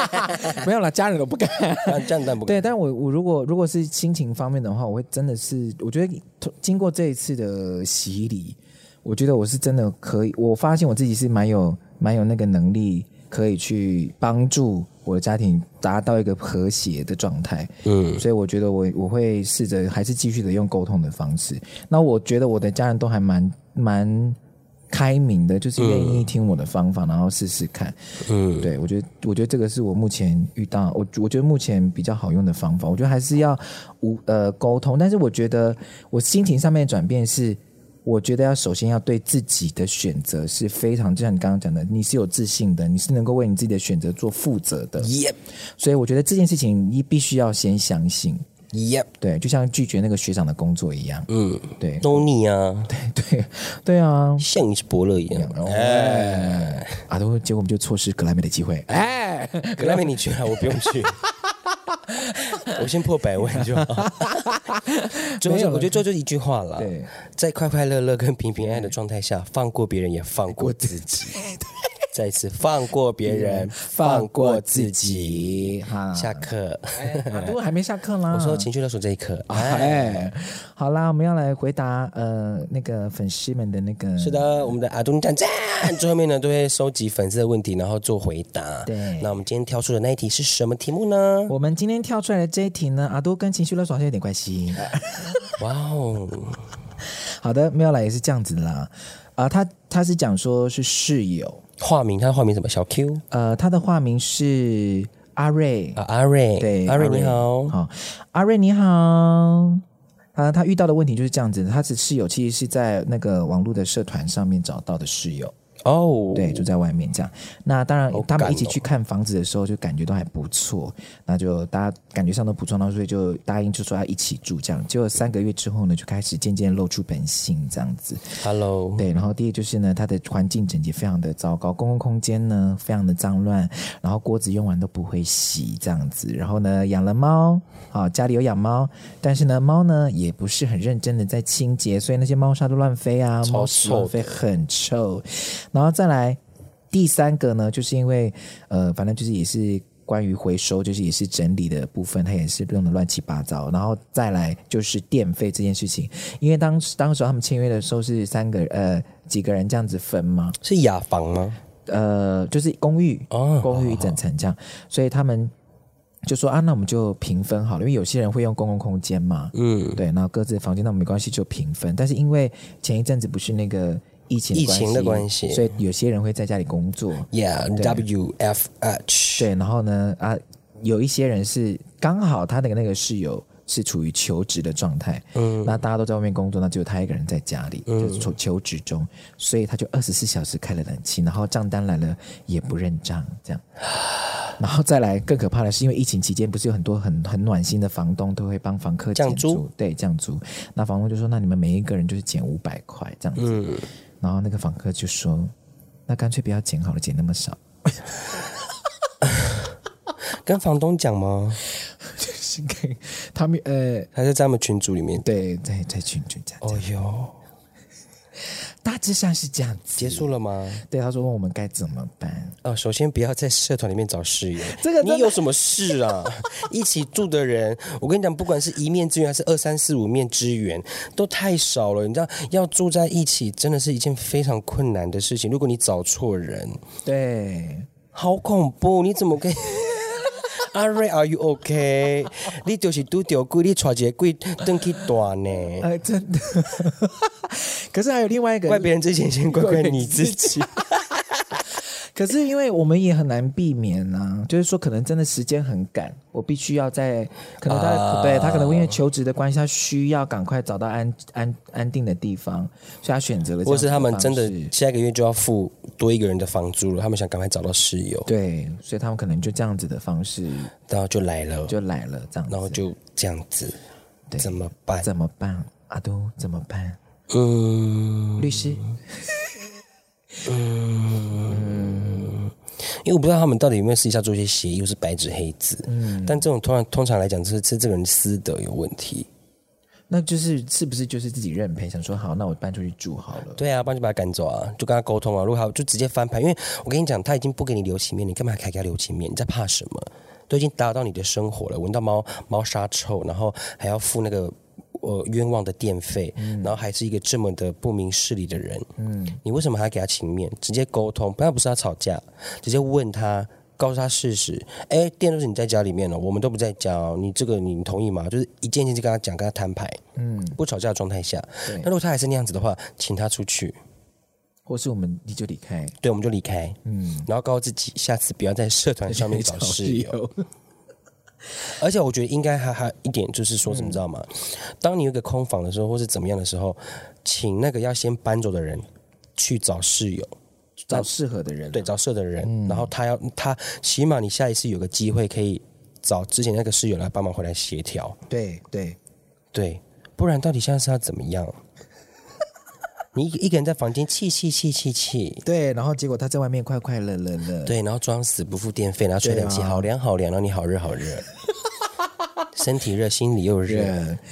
没有啦，家人都不敢，家人不敢。对，但我我如果如果是心情方面的话，我会真的是，我觉得经过这一次的洗礼，我觉得我是真的可以，我发现我自己是蛮有蛮有那个能力，可以去帮助我的家庭达到一个和谐的状态。嗯，所以我觉得我我会试着还是继续的用沟通的方式。那我觉得我的家人都还蛮蛮。开明的，就是愿意听我的方法，嗯、然后试试看。嗯，对，我觉得，我觉得这个是我目前遇到，我我觉得目前比较好用的方法。我觉得还是要无呃沟通，但是我觉得我心情上面的转变是，我觉得要首先要对自己的选择是非常，就像你刚刚讲的，你是有自信的，你是能够为你自己的选择做负责的。耶，所以我觉得这件事情你必须要先相信。Yep，对，就像拒绝那个学长的工作一样。嗯，对，no 你啊，对对对啊，像你是伯乐一样。哎，啊，都结果我们就错失格莱美的机会。哎，格莱美你去啊，我不用去。我先破百万就好。最后，我觉得最后就一句话了。对，在快快乐乐跟平平安安的状态下，放过别人也放过自己。再一次放过别人，放过自己。哈，下课。不过 还没下课吗。我说情绪勒索这一课。哎，好啦，我们要来回答呃那个粉丝们的那个。是的，我们的阿东讲讲，最后面呢都会收集粉丝的问题，然后做回答。对。那我们今天挑出的那一题是什么题目呢？我们今天挑出来的这一题呢，阿东跟情绪勒索好像有点关系。哇哦。好的，没有啦，也是这样子的啦。啊，他他是讲说是室友。化名，他的化名什么？小 Q。呃，他的化名是阿瑞啊，阿瑞。对，阿瑞，你好，好，阿瑞你好。啊，他遇到的问题就是这样子，他只室友其实是在那个网络的社团上面找到的室友。哦，oh, 对，住在外面这样。那当然，他们一起去看房子的时候，就感觉都还不错。那就大家感觉上都不错，然后所以就答应就说要一起住这样。结果三个月之后呢，就开始渐渐露出本性这样子。Hello，对。然后第一就是呢，它的环境整洁非常的糟糕，公共空间呢非常的脏乱，然后锅子用完都不会洗这样子。然后呢，养了猫，啊，家里有养猫，但是呢，猫呢也不是很认真的在清洁，所以那些猫砂都乱飞啊，猫屎乱飞很臭。然后再来第三个呢，就是因为呃，反正就是也是关于回收，就是也是整理的部分，它也是用的乱七八糟。然后再来就是电费这件事情，因为当时当时他们签约的时候是三个呃几个人这样子分嘛，是雅房吗？呃，就是公寓哦，公寓一整层这样，所以他们就说啊，那我们就平分好了，因为有些人会用公共空间嘛，嗯，对，然后各自的房间那没关系，就平分。但是因为前一阵子不是那个。疫情疫情的关系，所以有些人会在家里工作。Yeah，W F H。对，然后呢，啊，有一些人是刚好他那个那个室友是处于求职的状态，嗯，那大家都在外面工作，那只有他一个人在家里，嗯、就是求求职中，所以他就二十四小时开了冷气，然后账单来了也不认账，这样。然后再来更可怕的是，因为疫情期间不是有很多很很暖心的房东都会帮房客降租对，降租。那房东就说：“那你们每一个人就是减五百块这样子。嗯”然后那个访客就说：“那干脆不要剪好了，剪那么少。” 跟房东讲吗？就是跟他们呃，还是在他们群组里面？对，在在群组讲。哦哟。大致上是这样子，结束了吗？对，他说问我们该怎么办。哦，首先不要在社团里面找室友，这个你有什么事啊？一起住的人，我跟你讲，不管是一面之缘还是二三四五面之缘，都太少了。你知道，要住在一起真的是一件非常困难的事情。如果你找错人，对，好恐怖！你怎么可以？阿瑞，Are you OK？你就是拄着鬼，你揣一个鬼登去断呢？哎，真的。可是还有另外一个，怪别人之前先怪怪你自己。可是因为我们也很难避免啊，就是说可能真的时间很赶，我必须要在可能他、uh, 对他可能因为求职的关系，他需要赶快找到安安安定的地方，所以他选择了。或是他们真的下个月就要付多一个人的房租了，他们想赶快找到室友。对，所以他们可能就这样子的方式，然后就来了，就来了这样子，然后就这样子，对怎么办？怎么办？阿都怎么办？嗯，律师。嗯，因为我不知道他们到底有没有私底下做一些协议，又是白纸黑字。嗯，但这种通常通常来讲，就是是这个人私德有问题。那就是是不是就是自己认赔，想说好，那我搬出去住好了。对啊，不然就把他赶走啊，就跟他沟通啊。如果他就直接翻盘，因为我跟你讲，他已经不给你留情面，你干嘛还给他留情面？你在怕什么？都已经打扰到你的生活了，闻到猫猫砂臭，然后还要付那个。呃，冤枉的电费，嗯、然后还是一个这么的不明事理的人，嗯，你为什么还要给他情面？直接沟通，不要不是他吵架，直接问他，告诉他事实。哎，电都是你在家里面了，我们都不在家，你这个你同意吗？就是一件件就跟他讲，跟他摊牌，嗯，不吵架的状态下。对那如果他还是那样子的话，请他出去，或是我们你就离开，对，我们就离开，嗯，然后告诉自己，下次不要在社团上面 找室友。而且我觉得应该还还一点就是说什么，知道吗？嗯、当你有个空房的时候，或是怎么样的时候，请那个要先搬走的人去找室友，找适合的人，对，找适合的人。嗯、然后他要他起码你下一次有个机会可以找之前那个室友来帮忙回来协调。对对对，不然到底现在是要怎么样？你一个人在房间气气气气气，对，然后结果他在外面快快乐乐的，对，然后装死不付电费，然后吹冷气，好凉好凉，然后你好热好热，身体热，心里又热，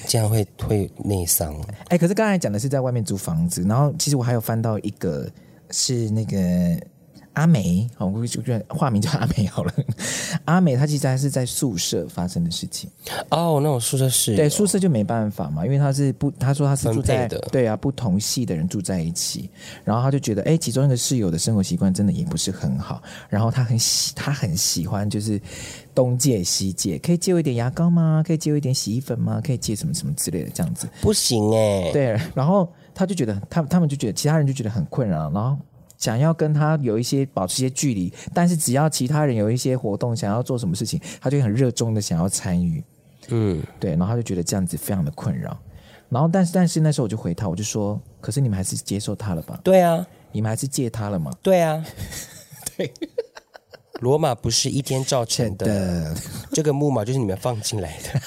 这样会会内伤。哎，可是刚才讲的是在外面租房子，然后其实我还有翻到一个是那个。阿梅，好，我就觉得化名叫阿梅好了。阿梅她其实还是在宿舍发生的事情。哦，那我宿舍是对宿舍就没办法嘛，因为她是不，她说她是住在的，对啊，不同系的人住在一起，然后她就觉得，哎，其中一个室友的生活习惯真的也不是很好，然后她很喜，她很喜欢就是东借西借，可以借我一点牙膏吗？可以借我一点洗衣粉吗？可以借什么什么之类的这样子。不行哎，对，然后她就觉得，他他们就觉得，其他人就觉得很困扰，然后。想要跟他有一些保持一些距离，但是只要其他人有一些活动，想要做什么事情，他就很热衷的想要参与。嗯，对，然后他就觉得这样子非常的困扰。然后，但是，但是那时候我就回他，我就说：“可是你们还是接受他了吧？”对啊，你们还是借他了吗？对啊，对。罗马不是一天造成的，的这个木马就是你们放进来的。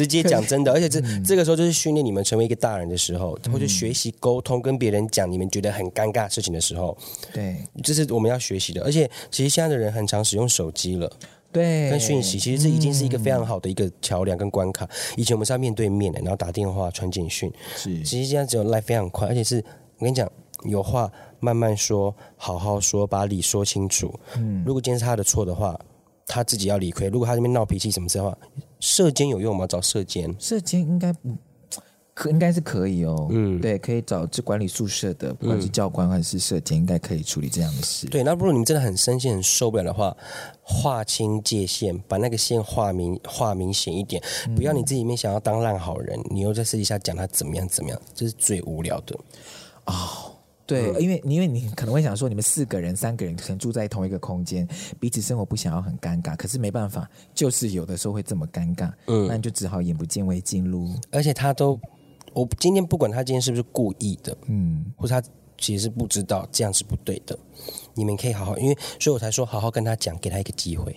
直接讲真的，而且这、嗯、这个时候就是训练你们成为一个大人的时候，或者学习沟通，跟别人讲你们觉得很尴尬的事情的时候，对，这是我们要学习的。而且其实现在的人很常使用手机了，对，跟讯息，其实这已经是一个非常好的一个桥梁跟关卡。嗯、以前我们是要面对面的，然后打电话、传简讯，是，其实现在只有赖非常快，而且是我跟你讲，有话慢慢说，好好说，把理说清楚。嗯，如果今天是他的错的话。他自己要理亏。如果他这边闹脾气什么的话，舍监有用吗？找射监？射监应该不可，应该是可以哦。嗯，对，可以找这管理宿舍的，不管是教官还是舍监，应该可以处理这样的事。对，那如果你们真的很生气、很受不了的话，划清界限，把那个线划明、划明显一点，不要你自己面想要当烂好人，你又在私底下讲他怎么样怎么样，这是最无聊的哦。对，因为因为你可能会想说，你们四个人、三个人可能住在同一个空间，彼此生活不想要很尴尬，可是没办法，就是有的时候会这么尴尬，嗯，那你就只好眼不见为净喽。而且他都，我今天不管他今天是不是故意的，嗯，或者他其实是不知道这样是不对的，你们可以好好，因为所以我才说好好跟他讲，给他一个机会。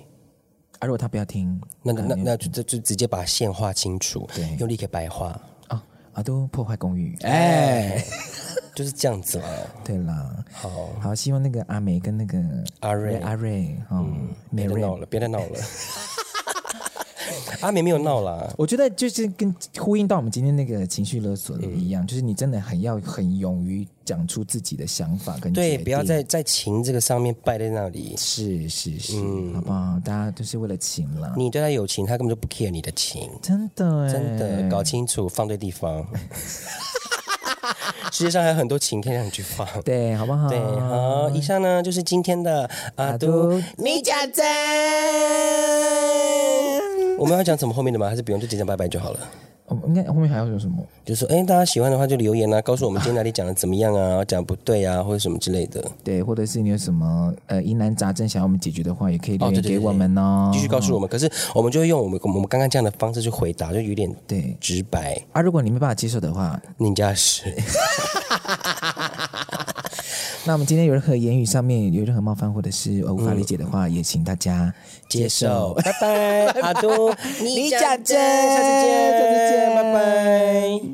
而、啊、如果他不要听，那那那那就就就直接把线画清楚，对，用力给白画啊啊，都破坏公寓，哎。哎就是这样子嘛。对啦，好好，希望那个阿梅跟那个阿瑞阿瑞，嗯，别再闹了，别再闹了。阿梅没有闹啦，我觉得就是跟呼应到我们今天那个情绪勒索的一样，嗯、就是你真的很要很勇于讲出自己的想法跟对，不要在在情这个上面败在那里。是是是，嗯、好不好？大家都是为了情啦。你对他有情，他根本就不 care 你的情，真的真的搞清楚，放对地方。世界上还有很多情可以让你去放，对，好不好？对，好。以上呢就是今天的阿都你讲真。我们要讲什么后面的吗？还是不用就直接拜拜就好了？哦，应该后面还要有什么？就是说，哎，大家喜欢的话就留言啊，告诉我们今天哪里讲的怎么样啊，讲不对啊，或者什么之类的。对，或者是你有什么呃疑难杂症想要我们解决的话，也可以留言给我们哦。继续告诉我们，可是我们就会用我们我们刚刚这样的方式去回答，就有点对直白。啊，如果你没办法接受的话，宁家是。那我们今天有任何言语上面有任何冒犯或者是无法理解的话，嗯、也请大家接受。拜拜，阿都，你讲真，下次见，下次见，拜拜。